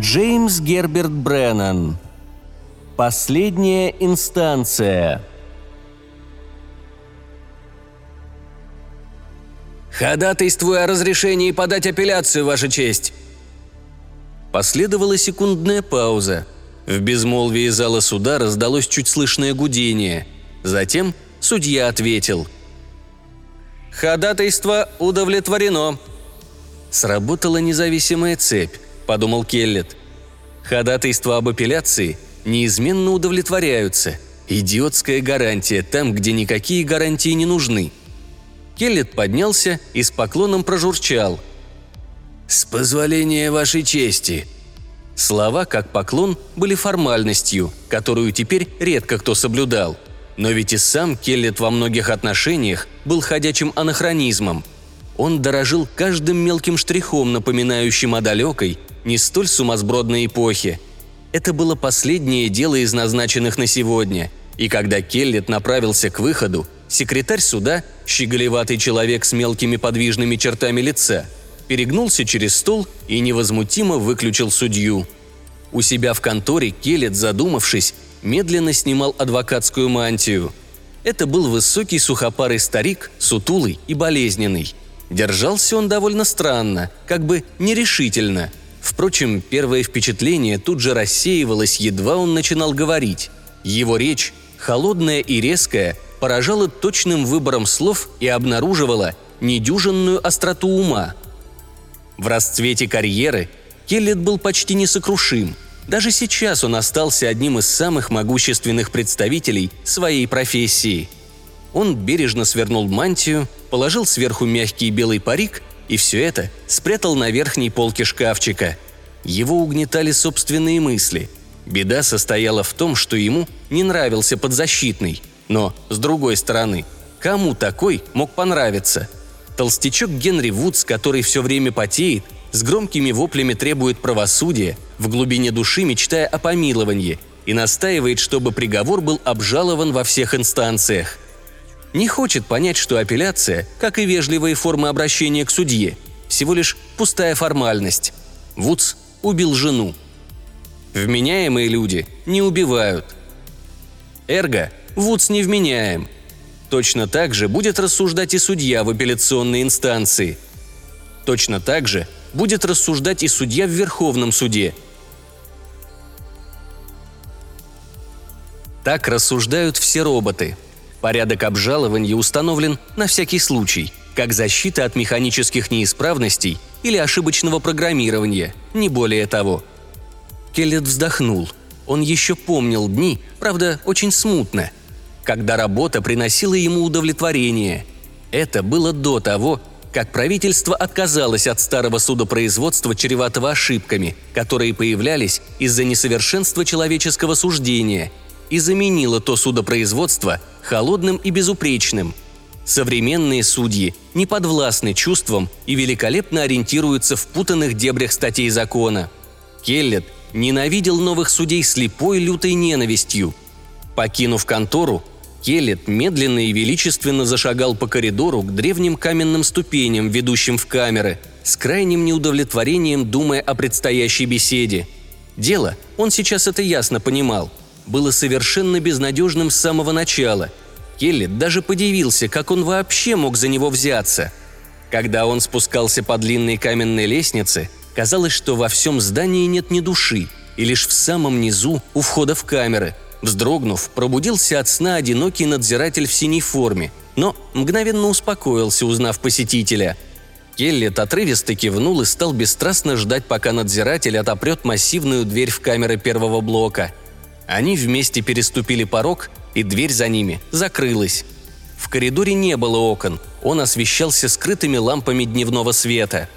Джеймс Герберт Бреннан. Последняя инстанция. «Ходатайствую о разрешении подать апелляцию, Ваша честь!» Последовала секундная пауза. В безмолвии зала суда раздалось чуть слышное гудение. Затем судья ответил. «Ходатайство удовлетворено». Сработала независимая цепь, подумал Келлет. Ходатайства об апелляции неизменно удовлетворяются. Идиотская гарантия там, где никакие гарантии не нужны – Келлет поднялся и с поклоном прожурчал. «С позволения вашей чести!» Слова, как поклон, были формальностью, которую теперь редко кто соблюдал. Но ведь и сам Келлет во многих отношениях был ходячим анахронизмом. Он дорожил каждым мелким штрихом, напоминающим о далекой, не столь сумасбродной эпохе. Это было последнее дело из назначенных на сегодня, и когда Келлет направился к выходу, Секретарь суда, щеголеватый человек с мелкими подвижными чертами лица, перегнулся через стол и невозмутимо выключил судью. У себя в конторе Келет, задумавшись, медленно снимал адвокатскую мантию. Это был высокий сухопарый старик, сутулый и болезненный. Держался он довольно странно, как бы нерешительно. Впрочем, первое впечатление тут же рассеивалось, едва он начинал говорить. Его речь, холодная и резкая, поражала точным выбором слов и обнаруживала недюжинную остроту ума. В расцвете карьеры Келлет был почти несокрушим. Даже сейчас он остался одним из самых могущественных представителей своей профессии. Он бережно свернул мантию, положил сверху мягкий белый парик и все это спрятал на верхней полке шкафчика. Его угнетали собственные мысли. Беда состояла в том, что ему не нравился подзащитный – но, с другой стороны, кому такой мог понравиться? Толстячок Генри Вудс, который все время потеет, с громкими воплями требует правосудия, в глубине души мечтая о помиловании, и настаивает, чтобы приговор был обжалован во всех инстанциях. Не хочет понять, что апелляция, как и вежливые формы обращения к судье, всего лишь пустая формальность. Вудс убил жену. Вменяемые люди не убивают. Эрго Вудс невменяем. Точно так же будет рассуждать и судья в апелляционной инстанции. Точно так же будет рассуждать и судья в Верховном суде. Так рассуждают все роботы. Порядок обжалования установлен на всякий случай, как защита от механических неисправностей или ошибочного программирования, не более того. Келлет вздохнул. Он еще помнил дни, правда, очень смутно – когда работа приносила ему удовлетворение. Это было до того, как правительство отказалось от старого судопроизводства, чреватого ошибками, которые появлялись из-за несовершенства человеческого суждения, и заменило то судопроизводство холодным и безупречным. Современные судьи не подвластны чувствам и великолепно ориентируются в путанных дебрях статей закона. Келлет ненавидел новых судей слепой лютой ненавистью. Покинув контору, Келлет медленно и величественно зашагал по коридору к древним каменным ступеням, ведущим в камеры, с крайним неудовлетворением думая о предстоящей беседе. Дело, он сейчас это ясно понимал, было совершенно безнадежным с самого начала. Келлет даже подивился, как он вообще мог за него взяться. Когда он спускался по длинной каменной лестнице, казалось, что во всем здании нет ни души, и лишь в самом низу, у входа в камеры – Вздрогнув, пробудился от сна одинокий надзиратель в синей форме, но мгновенно успокоился, узнав посетителя. Келлет отрывисто кивнул и стал бесстрастно ждать, пока надзиратель отопрет массивную дверь в камеры первого блока. Они вместе переступили порог, и дверь за ними закрылась. В коридоре не было окон, он освещался скрытыми лампами дневного света.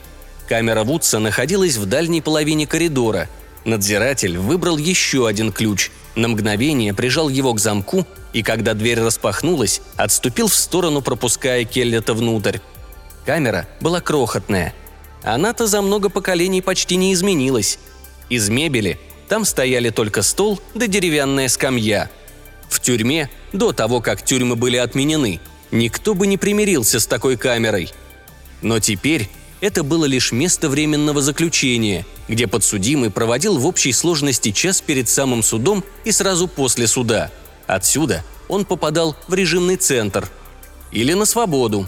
Камера Вудса находилась в дальней половине коридора. Надзиратель выбрал еще один ключ – на мгновение прижал его к замку и, когда дверь распахнулась, отступил в сторону, пропуская Келлета внутрь. Камера была крохотная. Она-то за много поколений почти не изменилась. Из мебели там стояли только стол да деревянная скамья. В тюрьме, до того, как тюрьмы были отменены, никто бы не примирился с такой камерой. Но теперь это было лишь место временного заключения – где подсудимый проводил в общей сложности час перед самым судом и сразу после суда. Отсюда он попадал в режимный центр. Или на свободу.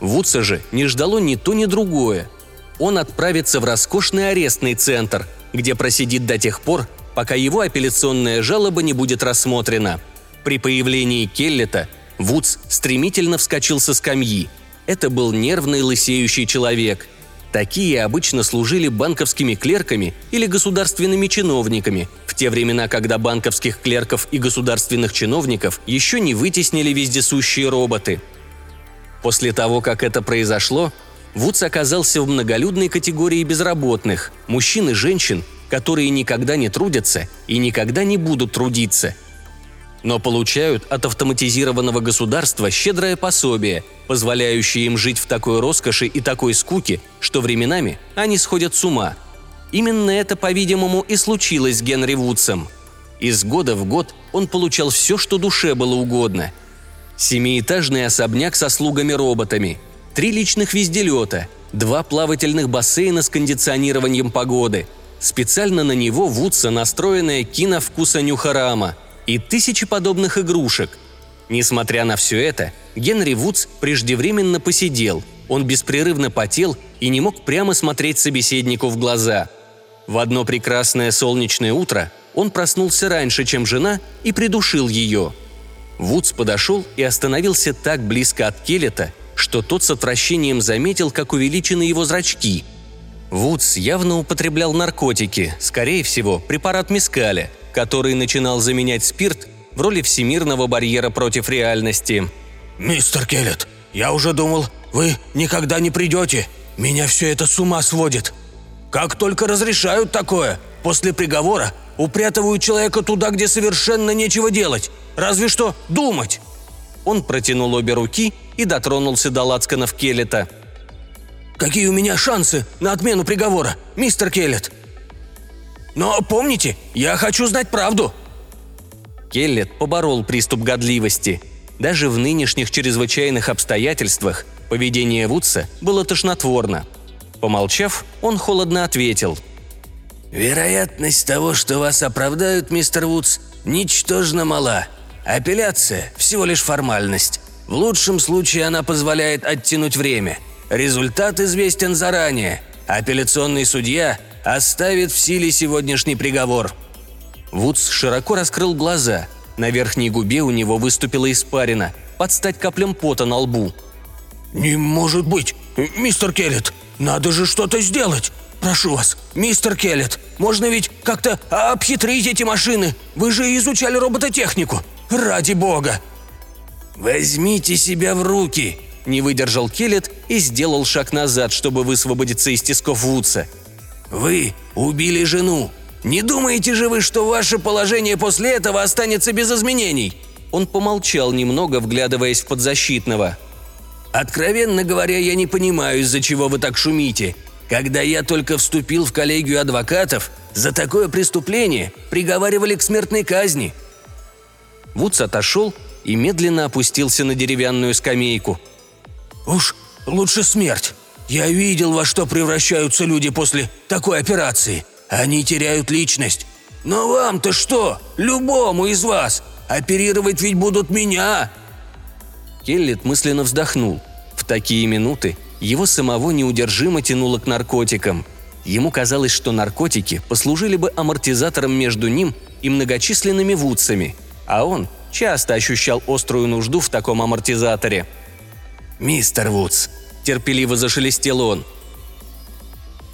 Вудса же не ждало ни то, ни другое. Он отправится в роскошный арестный центр, где просидит до тех пор, пока его апелляционная жалоба не будет рассмотрена. При появлении Келлета Вудс стремительно вскочил со скамьи. Это был нервный лысеющий человек – Такие обычно служили банковскими клерками или государственными чиновниками, в те времена, когда банковских клерков и государственных чиновников еще не вытеснили вездесущие роботы. После того, как это произошло, Вудс оказался в многолюдной категории безработных – мужчин и женщин, которые никогда не трудятся и никогда не будут трудиться – но получают от автоматизированного государства щедрое пособие, позволяющее им жить в такой роскоши и такой скуке, что временами они сходят с ума. Именно это, по-видимому, и случилось с Генри Вудсом. Из года в год он получал все, что душе было угодно. Семиэтажный особняк со слугами-роботами, три личных везделета, два плавательных бассейна с кондиционированием погоды, специально на него Вудса настроенная киновкуса Нюхарама – и тысячи подобных игрушек. Несмотря на все это, Генри Вудс преждевременно посидел, он беспрерывно потел и не мог прямо смотреть собеседнику в глаза. В одно прекрасное солнечное утро он проснулся раньше, чем жена, и придушил ее. Вудс подошел и остановился так близко от Келлета, что тот с отвращением заметил, как увеличены его зрачки. Вудс явно употреблял наркотики, скорее всего, препарат мискаля, который начинал заменять спирт в роли всемирного барьера против реальности. «Мистер Келлет, я уже думал, вы никогда не придете. Меня все это с ума сводит. Как только разрешают такое, после приговора упрятывают человека туда, где совершенно нечего делать. Разве что думать». Он протянул обе руки и дотронулся до лацканов Келлета. «Какие у меня шансы на отмену приговора, мистер Келлет?» Но помните, я хочу знать правду!» Келлет поборол приступ годливости. Даже в нынешних чрезвычайных обстоятельствах поведение Вудса было тошнотворно. Помолчав, он холодно ответил. «Вероятность того, что вас оправдают, мистер Вудс, ничтожно мала. Апелляция – всего лишь формальность. В лучшем случае она позволяет оттянуть время. Результат известен заранее. Апелляционный судья оставит в силе сегодняшний приговор». Вудс широко раскрыл глаза. На верхней губе у него выступила испарина, под стать каплям пота на лбу. «Не может быть! Мистер Келлет, надо же что-то сделать! Прошу вас, мистер Келлет, можно ведь как-то обхитрить эти машины? Вы же изучали робототехнику! Ради бога!» «Возьмите себя в руки!» – не выдержал Келлет и сделал шаг назад, чтобы высвободиться из тисков Вудса – вы убили жену. Не думаете же вы, что ваше положение после этого останется без изменений?» Он помолчал немного, вглядываясь в подзащитного. «Откровенно говоря, я не понимаю, из-за чего вы так шумите. Когда я только вступил в коллегию адвокатов, за такое преступление приговаривали к смертной казни». Вудс отошел и медленно опустился на деревянную скамейку. «Уж лучше смерть. Я видел, во что превращаются люди после такой операции. Они теряют личность. Но вам-то что? Любому из вас. Оперировать ведь будут меня!» Келлет мысленно вздохнул. В такие минуты его самого неудержимо тянуло к наркотикам. Ему казалось, что наркотики послужили бы амортизатором между ним и многочисленными вудсами, а он часто ощущал острую нужду в таком амортизаторе. «Мистер Вудс, терпеливо зашелестел он.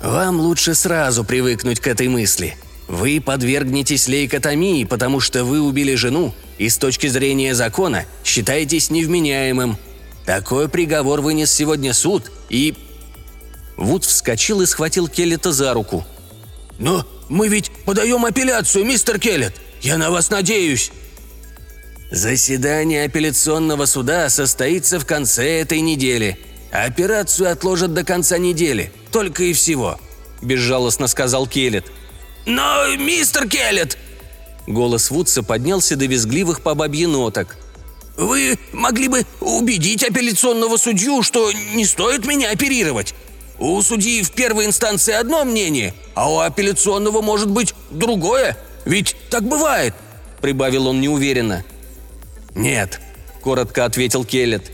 «Вам лучше сразу привыкнуть к этой мысли. Вы подвергнетесь лейкотомии, потому что вы убили жену и с точки зрения закона считаетесь невменяемым. Такой приговор вынес сегодня суд и...» Вуд вскочил и схватил Келлета за руку. «Но мы ведь подаем апелляцию, мистер Келлет! Я на вас надеюсь!» «Заседание апелляционного суда состоится в конце этой недели», «Операцию отложат до конца недели, только и всего», – безжалостно сказал Келлет. «Но, мистер Келлет!» Голос Вудса поднялся до визгливых по бабье ноток. «Вы могли бы убедить апелляционного судью, что не стоит меня оперировать. У судьи в первой инстанции одно мнение, а у апелляционного может быть другое. Ведь так бывает», — прибавил он неуверенно. «Нет», — коротко ответил Келлет.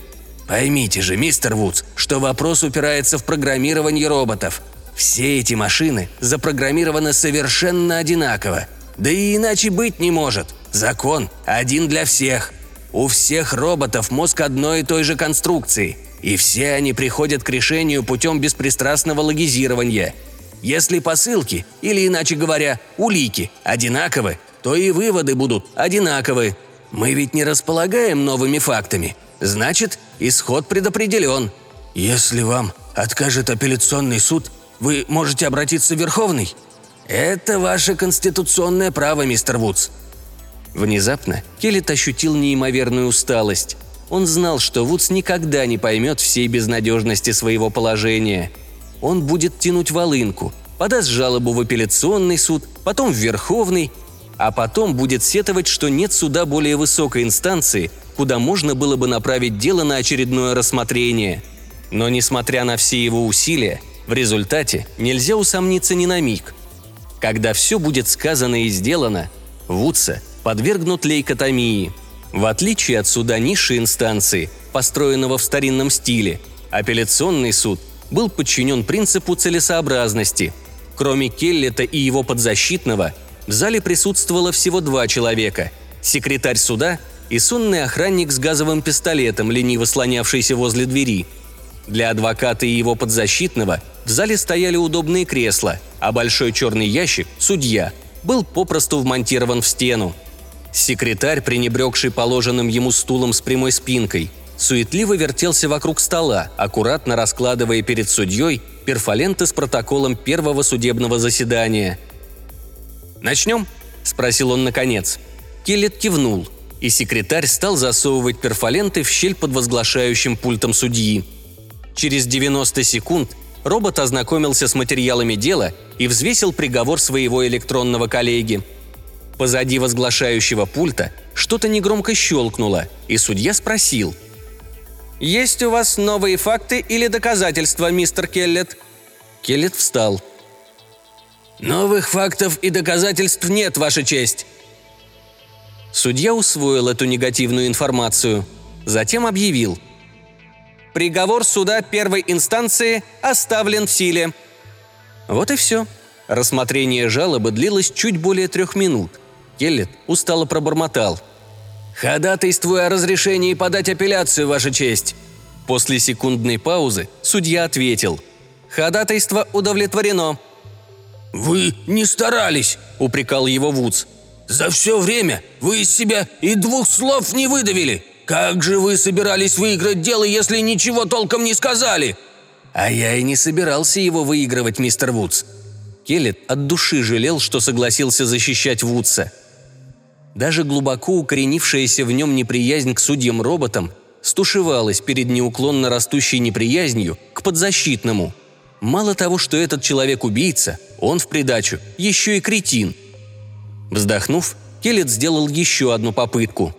«Поймите же, мистер Вудс, что вопрос упирается в программирование роботов. Все эти машины запрограммированы совершенно одинаково. Да и иначе быть не может. Закон один для всех. У всех роботов мозг одной и той же конструкции, и все они приходят к решению путем беспристрастного логизирования. Если посылки, или иначе говоря, улики, одинаковы, то и выводы будут одинаковы. Мы ведь не располагаем новыми фактами. Значит, исход предопределен. Если вам откажет апелляционный суд, вы можете обратиться в Верховный. Это ваше конституционное право, мистер Вудс. Внезапно Келлет ощутил неимоверную усталость. Он знал, что Вудс никогда не поймет всей безнадежности своего положения. Он будет тянуть волынку, подаст жалобу в апелляционный суд, потом в Верховный, а потом будет сетовать, что нет суда более высокой инстанции, куда можно было бы направить дело на очередное рассмотрение. Но несмотря на все его усилия, в результате нельзя усомниться ни на миг. Когда все будет сказано и сделано, Вудса подвергнут лейкотомии. В отличие от суда низшей инстанции, построенного в старинном стиле, апелляционный суд был подчинен принципу целесообразности. Кроме Келлета и его подзащитного, в зале присутствовало всего два человека – секретарь суда и сонный охранник с газовым пистолетом, лениво слонявшийся возле двери. Для адвоката и его подзащитного в зале стояли удобные кресла, а большой черный ящик – судья – был попросту вмонтирован в стену – Секретарь, пренебрегший положенным ему стулом с прямой спинкой, суетливо вертелся вокруг стола, аккуратно раскладывая перед судьей перфоленты с протоколом первого судебного заседания. «Начнем?» – спросил он наконец. Келлет кивнул, и секретарь стал засовывать перфоленты в щель под возглашающим пультом судьи. Через 90 секунд робот ознакомился с материалами дела и взвесил приговор своего электронного коллеги – Позади возглашающего пульта что-то негромко щелкнуло, и судья спросил. «Есть у вас новые факты или доказательства, мистер Келлет?» Келлет встал. «Новых фактов и доказательств нет, Ваша честь!» Судья усвоил эту негативную информацию. Затем объявил. «Приговор суда первой инстанции оставлен в силе». Вот и все. Рассмотрение жалобы длилось чуть более трех минут. Келлет устало пробормотал. «Ходатайствую о разрешении подать апелляцию, Ваша честь!» После секундной паузы судья ответил. «Ходатайство удовлетворено». «Вы не старались», — упрекал его Вудс. «За все время вы из себя и двух слов не выдавили. Как же вы собирались выиграть дело, если ничего толком не сказали?» «А я и не собирался его выигрывать, мистер Вудс». Келлет от души жалел, что согласился защищать Вудса. Даже глубоко укоренившаяся в нем неприязнь к судьям-роботам стушевалась перед неуклонно растущей неприязнью к подзащитному. Мало того, что этот человек убийца, он в придачу еще и кретин. Вздохнув, Келлет сделал еще одну попытку.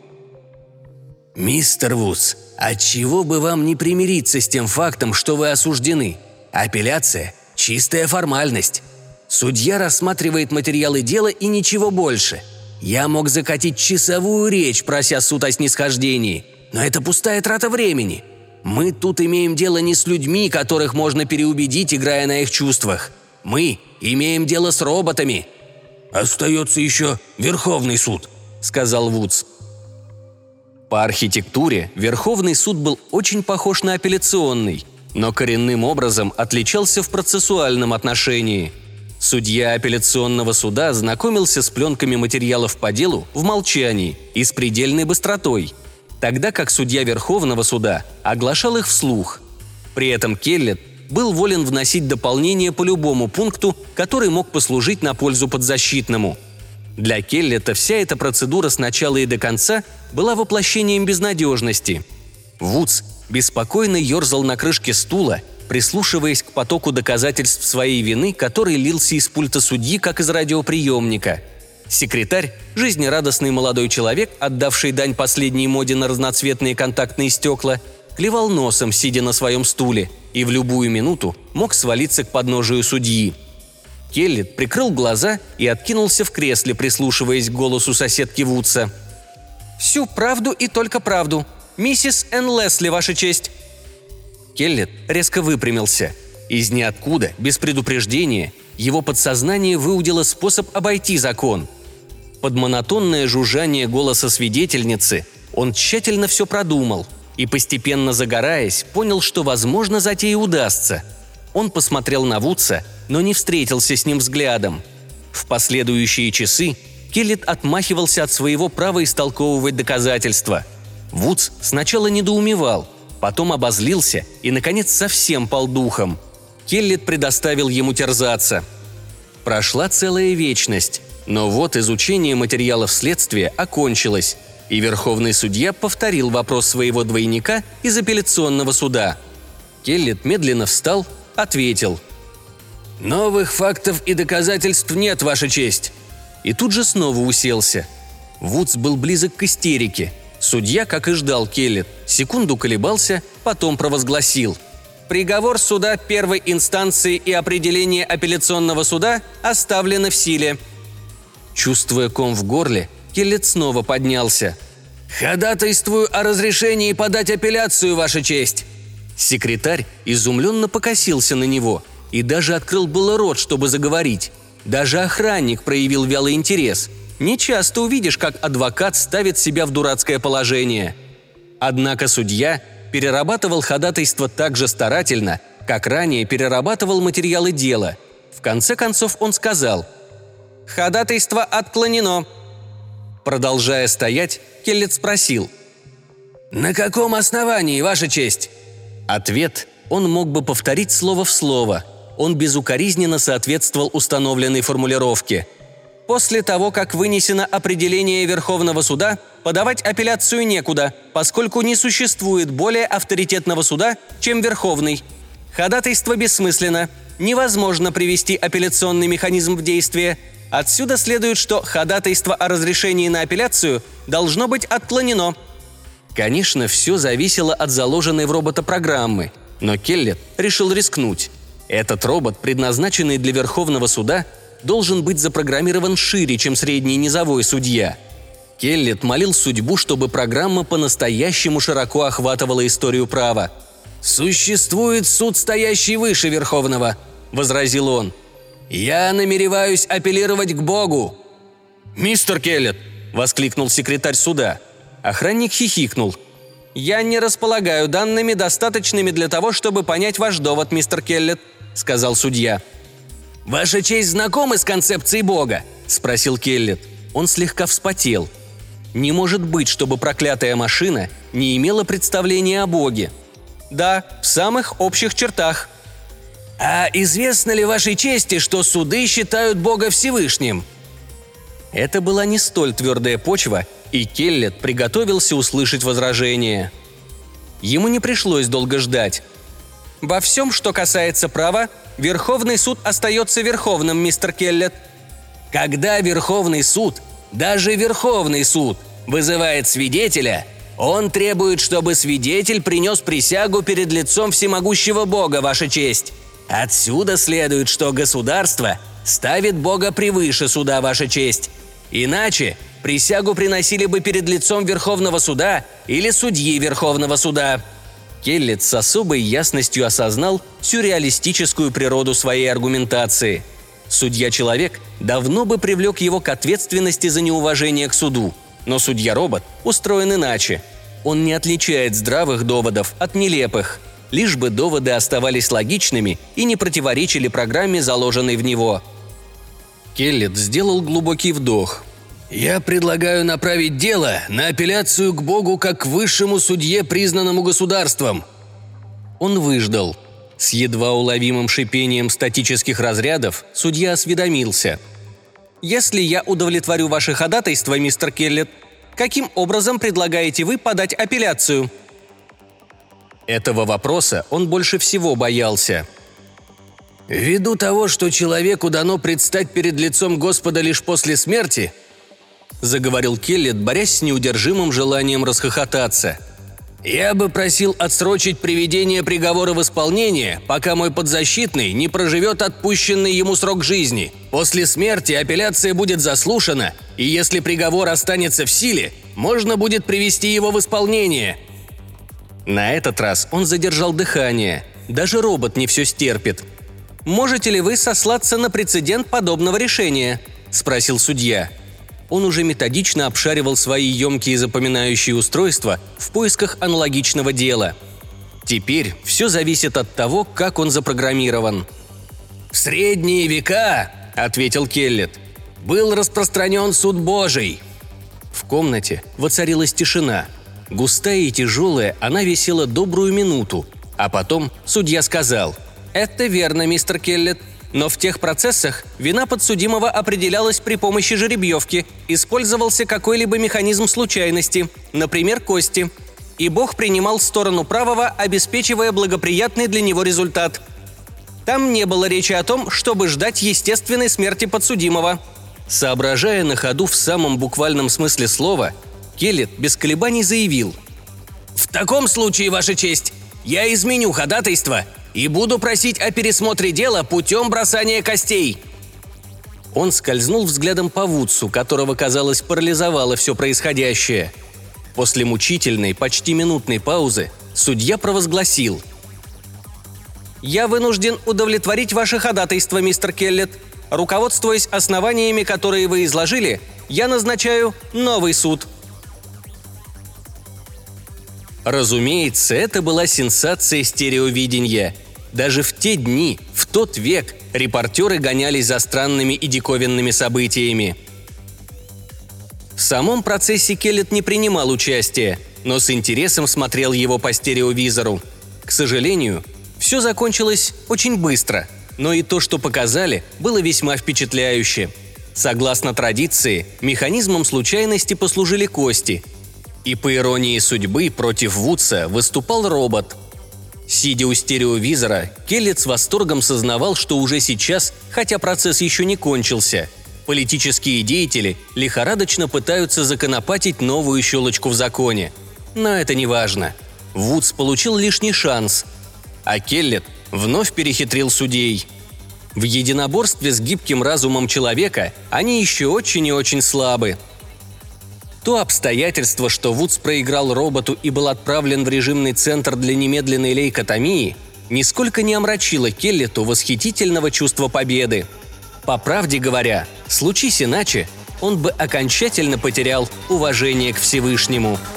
«Мистер Вудс, отчего бы вам не примириться с тем фактом, что вы осуждены? Апелляция – чистая формальность. Судья рассматривает материалы дела и ничего больше – я мог закатить часовую речь, прося суд о снисхождении, но это пустая трата времени. Мы тут имеем дело не с людьми, которых можно переубедить, играя на их чувствах. Мы имеем дело с роботами». «Остается еще Верховный суд», — сказал Вудс. По архитектуре Верховный суд был очень похож на апелляционный, но коренным образом отличался в процессуальном отношении – Судья апелляционного суда знакомился с пленками материалов по делу в молчании и с предельной быстротой, тогда как судья Верховного суда оглашал их вслух. При этом Келлет был волен вносить дополнения по любому пункту, который мог послужить на пользу подзащитному. Для Келлета вся эта процедура с начала и до конца была воплощением безнадежности. Вудс беспокойно ерзал на крышке стула прислушиваясь к потоку доказательств своей вины, который лился из пульта судьи, как из радиоприемника. Секретарь, жизнерадостный молодой человек, отдавший дань последней моде на разноцветные контактные стекла, клевал носом, сидя на своем стуле, и в любую минуту мог свалиться к подножию судьи. Келлет прикрыл глаза и откинулся в кресле, прислушиваясь к голосу соседки Вудса. «Всю правду и только правду. Миссис Энн Лесли, Ваша честь!» Келлет резко выпрямился. Из ниоткуда, без предупреждения, его подсознание выудило способ обойти закон. Под монотонное жужжание голоса свидетельницы он тщательно все продумал и, постепенно загораясь, понял, что, возможно, затея удастся. Он посмотрел на Вудса, но не встретился с ним взглядом. В последующие часы Келлет отмахивался от своего права истолковывать доказательства. Вудс сначала недоумевал, потом обозлился и, наконец, совсем пал духом – Келлит предоставил ему терзаться. Прошла целая вечность, но вот изучение материалов следствия окончилось, и Верховный судья повторил вопрос своего двойника из апелляционного суда. Келлит медленно встал, ответил. «Новых фактов и доказательств нет, Ваша честь!» И тут же снова уселся. Вудс был близок к истерике. Судья, как и ждал Келлит, секунду колебался, потом провозгласил – Приговор суда первой инстанции и определение апелляционного суда оставлены в силе. Чувствуя ком в горле, Келлет снова поднялся. «Ходатайствую о разрешении подать апелляцию, Ваша честь!» Секретарь изумленно покосился на него и даже открыл было рот, чтобы заговорить. Даже охранник проявил вялый интерес. Не часто увидишь, как адвокат ставит себя в дурацкое положение. Однако судья перерабатывал ходатайство так же старательно, как ранее перерабатывал материалы дела. В конце концов он сказал «Ходатайство отклонено». Продолжая стоять, Келлет спросил «На каком основании, Ваша честь?» Ответ он мог бы повторить слово в слово. Он безукоризненно соответствовал установленной формулировке – После того, как вынесено определение Верховного суда, подавать апелляцию некуда, поскольку не существует более авторитетного суда, чем Верховный. Ходатайство бессмысленно. Невозможно привести апелляционный механизм в действие. Отсюда следует, что ходатайство о разрешении на апелляцию должно быть отклонено. Конечно, все зависело от заложенной в робота программы, но Келлет решил рискнуть. Этот робот, предназначенный для Верховного суда, должен быть запрограммирован шире, чем средний низовой судья. Келлет молил судьбу, чтобы программа по-настоящему широко охватывала историю права. «Существует суд, стоящий выше Верховного», – возразил он. «Я намереваюсь апеллировать к Богу». «Мистер Келлет!» – воскликнул секретарь суда. Охранник хихикнул. «Я не располагаю данными, достаточными для того, чтобы понять ваш довод, мистер Келлет», – сказал судья. «Ваша честь знакомы с концепцией Бога?» – спросил Келлет. Он слегка вспотел. «Не может быть, чтобы проклятая машина не имела представления о Боге». «Да, в самых общих чертах». «А известно ли вашей чести, что суды считают Бога Всевышним?» Это была не столь твердая почва, и Келлет приготовился услышать возражение. Ему не пришлось долго ждать. Во всем, что касается права, Верховный суд остается Верховным, мистер Келлет. Когда Верховный суд, даже Верховный суд, вызывает свидетеля, он требует, чтобы свидетель принес присягу перед лицом всемогущего Бога, Ваша честь. Отсюда следует, что государство ставит Бога превыше суда, Ваша честь. Иначе присягу приносили бы перед лицом Верховного суда или судьи Верховного суда. Келлет с особой ясностью осознал сюрреалистическую природу своей аргументации. Судья-человек давно бы привлек его к ответственности за неуважение к суду, но судья-робот устроен иначе. Он не отличает здравых доводов от нелепых, лишь бы доводы оставались логичными и не противоречили программе, заложенной в него. Келлет сделал глубокий вдох – я предлагаю направить дело на апелляцию к Богу как высшему судье, признанному государством». Он выждал. С едва уловимым шипением статических разрядов судья осведомился. «Если я удовлетворю ваше ходатайство, мистер Келлет, каким образом предлагаете вы подать апелляцию?» Этого вопроса он больше всего боялся. «Ввиду того, что человеку дано предстать перед лицом Господа лишь после смерти, заговорил Келлет, борясь с неудержимым желанием расхохотаться. Я бы просил отсрочить приведение приговора в исполнение, пока мой подзащитный не проживет отпущенный ему срок жизни. После смерти апелляция будет заслушана, и если приговор останется в силе, можно будет привести его в исполнение. На этот раз он задержал дыхание. Даже робот не все стерпит. «Можете ли вы сослаться на прецедент подобного решения?» – спросил судья. Он уже методично обшаривал свои емкие запоминающие устройства в поисках аналогичного дела. Теперь все зависит от того, как он запрограммирован. «В средние века», – ответил Келлет, – «был распространен суд Божий». В комнате воцарилась тишина. Густая и тяжелая, она висела добрую минуту, а потом судья сказал «Это верно, мистер Келлет. Но в тех процессах вина подсудимого определялась при помощи жеребьевки, использовался какой-либо механизм случайности, например, кости. И Бог принимал сторону правого, обеспечивая благоприятный для него результат. Там не было речи о том, чтобы ждать естественной смерти подсудимого. Соображая на ходу в самом буквальном смысле слова, Келлет без колебаний заявил. «В таком случае, Ваша честь, я изменю ходатайство и буду просить о пересмотре дела путем бросания костей». Он скользнул взглядом по Вудсу, которого, казалось, парализовало все происходящее. После мучительной, почти минутной паузы судья провозгласил. «Я вынужден удовлетворить ваше ходатайство, мистер Келлет. Руководствуясь основаниями, которые вы изложили, я назначаю новый суд». Разумеется, это была сенсация стереовидения. Даже в те дни, в тот век, репортеры гонялись за странными и диковинными событиями. В самом процессе Келлет не принимал участия, но с интересом смотрел его по стереовизору. К сожалению, все закончилось очень быстро, но и то, что показали, было весьма впечатляюще. Согласно традиции, механизмом случайности послужили кости – и по иронии судьбы против Вудса выступал робот. Сидя у стереовизора, Келлет с восторгом сознавал, что уже сейчас, хотя процесс еще не кончился, политические деятели лихорадочно пытаются законопатить новую щелочку в законе. Но это не важно. Вудс получил лишний шанс, а Келлет вновь перехитрил судей. В единоборстве с гибким разумом человека они еще очень и очень слабы – то обстоятельство, что Вудс проиграл роботу и был отправлен в режимный центр для немедленной лейкотомии, нисколько не омрачило Келлету восхитительного чувства победы. По правде говоря, случись иначе, он бы окончательно потерял уважение к Всевышнему –